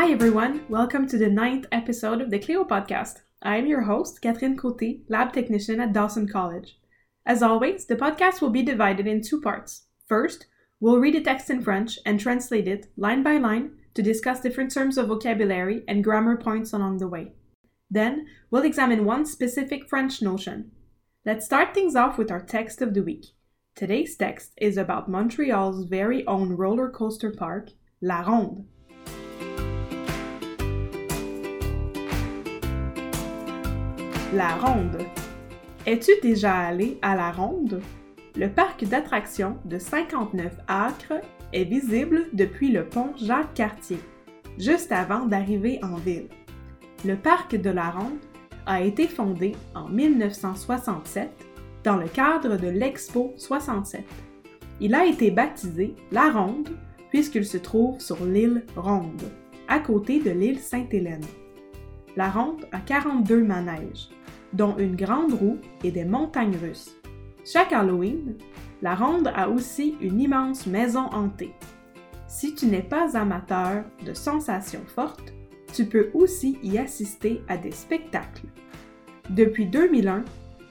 Hi everyone, welcome to the ninth episode of the Clio podcast. I am your host, Catherine Cote, lab technician at Dawson College. As always, the podcast will be divided in two parts. First, we'll read a text in French and translate it line by line to discuss different terms of vocabulary and grammar points along the way. Then, we'll examine one specific French notion. Let's start things off with our text of the week. Today's text is about Montreal's very own roller coaster park, La Ronde. La Ronde. Es-tu déjà allé à La Ronde? Le parc d'attractions de 59 acres est visible depuis le pont Jacques-Cartier, juste avant d'arriver en ville. Le parc de la Ronde a été fondé en 1967 dans le cadre de l'Expo 67. Il a été baptisé La Ronde puisqu'il se trouve sur l'île Ronde, à côté de l'île Sainte-Hélène. La Ronde a 42 manèges, dont une grande roue et des montagnes russes. Chaque Halloween, la ronde a aussi une immense maison hantée. Si tu n'es pas amateur de sensations fortes, tu peux aussi y assister à des spectacles. Depuis 2001,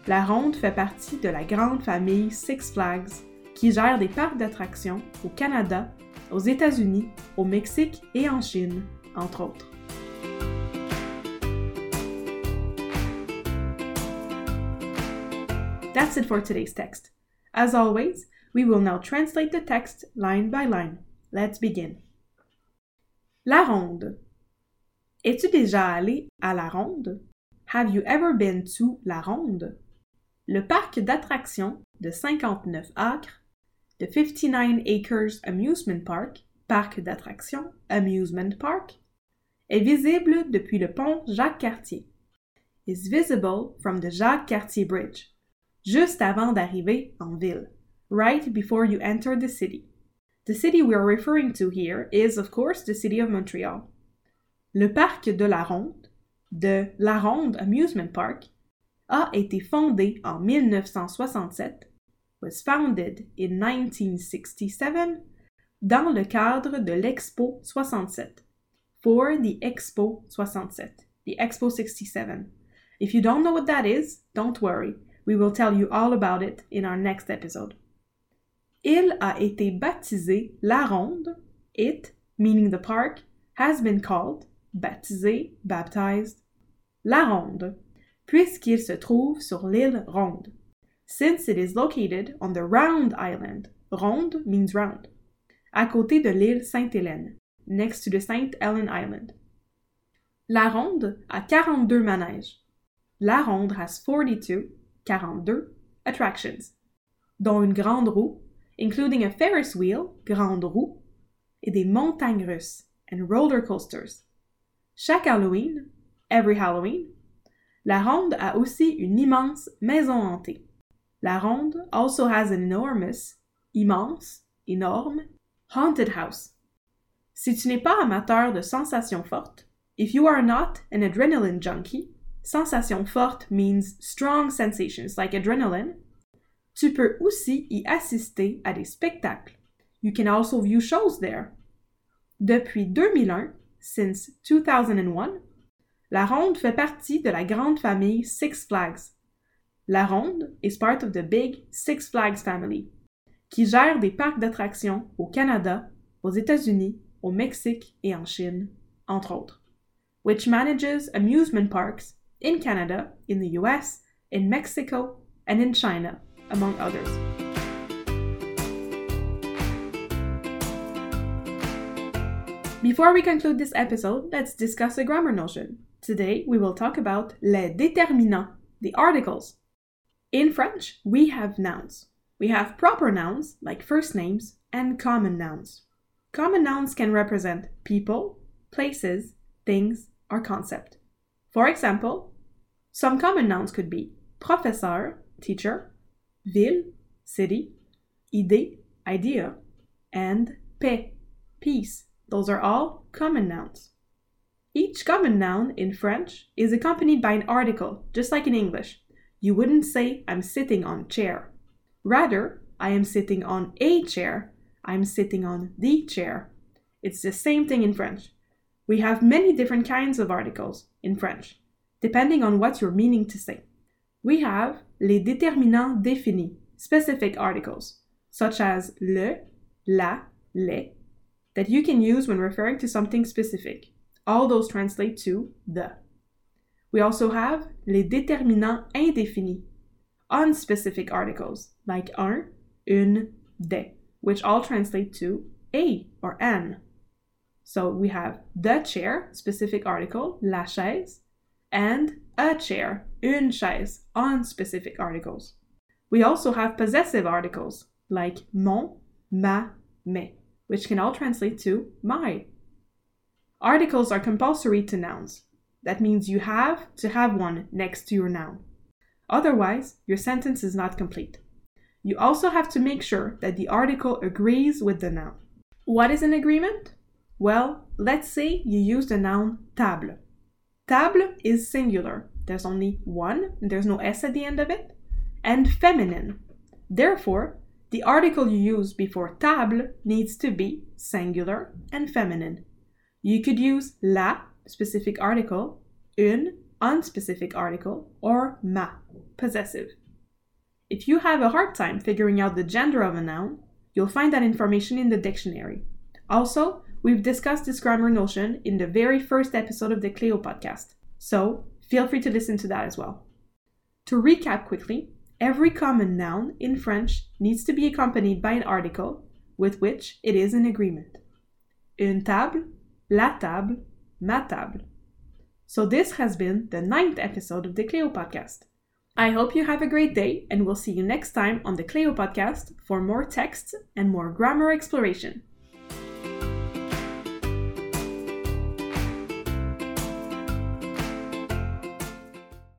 la ronde fait partie de la grande famille Six Flags qui gère des parcs d'attractions au Canada, aux États-Unis, au Mexique et en Chine, entre autres. That's it for today's text. As always, we will now translate the text line by line. Let's begin. La Ronde. Es-tu déjà allé à La Ronde? Have you ever been to La Ronde? Le parc d'attractions de 59 acres, the 59 Acres Amusement Park, parc d'attractions, Amusement Park, est visible depuis le pont Jacques-Cartier. Is visible from the Jacques-Cartier Bridge juste avant d'arriver en ville, right before you enter the city. The city we are referring to here is, of course, the city of Montreal. Le parc de la Ronde, de La Ronde Amusement Park, a été fondé en 1967, was founded in 1967, dans le cadre de l'Expo 67, for the Expo 67, the Expo 67. If you don't know what that is, don't worry. We will tell you all about it in our next episode. Il a été baptisé La Ronde. It, meaning the park, has been called, baptisé, baptized, La Ronde, puisqu'il se trouve sur l'île Ronde, since it is located on the Round Island. Ronde means round. À côté de l'île Sainte-Hélène, next to the Saint Helen Island. La Ronde a 42 manèges. La Ronde has 42 42 attractions, dont une grande roue, including a Ferris wheel, grande roue, et des montagnes russes, and roller coasters. Chaque Halloween, every Halloween, la ronde a aussi une immense maison hantée. La ronde also has an enormous, immense, énorme, haunted house. Si tu n'es pas amateur de sensations fortes, if you are not an adrenaline junkie, sensation forte means strong sensations like adrenaline. Tu peux aussi y assister à des spectacles. You can also view shows there. Depuis 2001, since 2001, la Ronde fait partie de la grande famille Six Flags. La Ronde is part of the big Six Flags family, qui gère des parcs d'attractions au Canada, aux États-Unis, au Mexique et en Chine, entre autres, which manages amusement parks in Canada, in the US, in Mexico, and in China, among others. Before we conclude this episode, let's discuss a grammar notion. Today we will talk about les déterminants, the articles. In French, we have nouns. We have proper nouns, like first names, and common nouns. Common nouns can represent people, places, things, or concept. For example, some common nouns could be professeur, teacher, ville, city, idée, idea, and paix, peace. Those are all common nouns. Each common noun in French is accompanied by an article, just like in English. You wouldn't say, I'm sitting on chair. Rather, I am sitting on a chair. I'm sitting on the chair. It's the same thing in French. We have many different kinds of articles in French, depending on what you're meaning to say. We have les déterminants définis, specific articles, such as le, la, les, that you can use when referring to something specific. All those translate to the. We also have les déterminants indéfinis, unspecific articles, like un, une, des, which all translate to a or an. So we have the chair, specific article, la chaise, and a chair, une chaise, on specific articles. We also have possessive articles like mon, ma, mes, which can all translate to my. Articles are compulsory to nouns. That means you have to have one next to your noun. Otherwise, your sentence is not complete. You also have to make sure that the article agrees with the noun. What is an agreement? Well, let's say you use the noun table. Table is singular. There's only one, there's no S at the end of it, and feminine. Therefore, the article you use before table needs to be singular and feminine. You could use la, specific article, une, unspecific article, or ma, possessive. If you have a hard time figuring out the gender of a noun, you'll find that information in the dictionary. Also, we've discussed this grammar notion in the very first episode of the Cleo podcast, so feel free to listen to that as well. To recap quickly, every common noun in French needs to be accompanied by an article with which it is in agreement. Une table, la table, ma table. So this has been the ninth episode of the Cleo podcast. I hope you have a great day, and we'll see you next time on the Cleo podcast for more texts and more grammar exploration.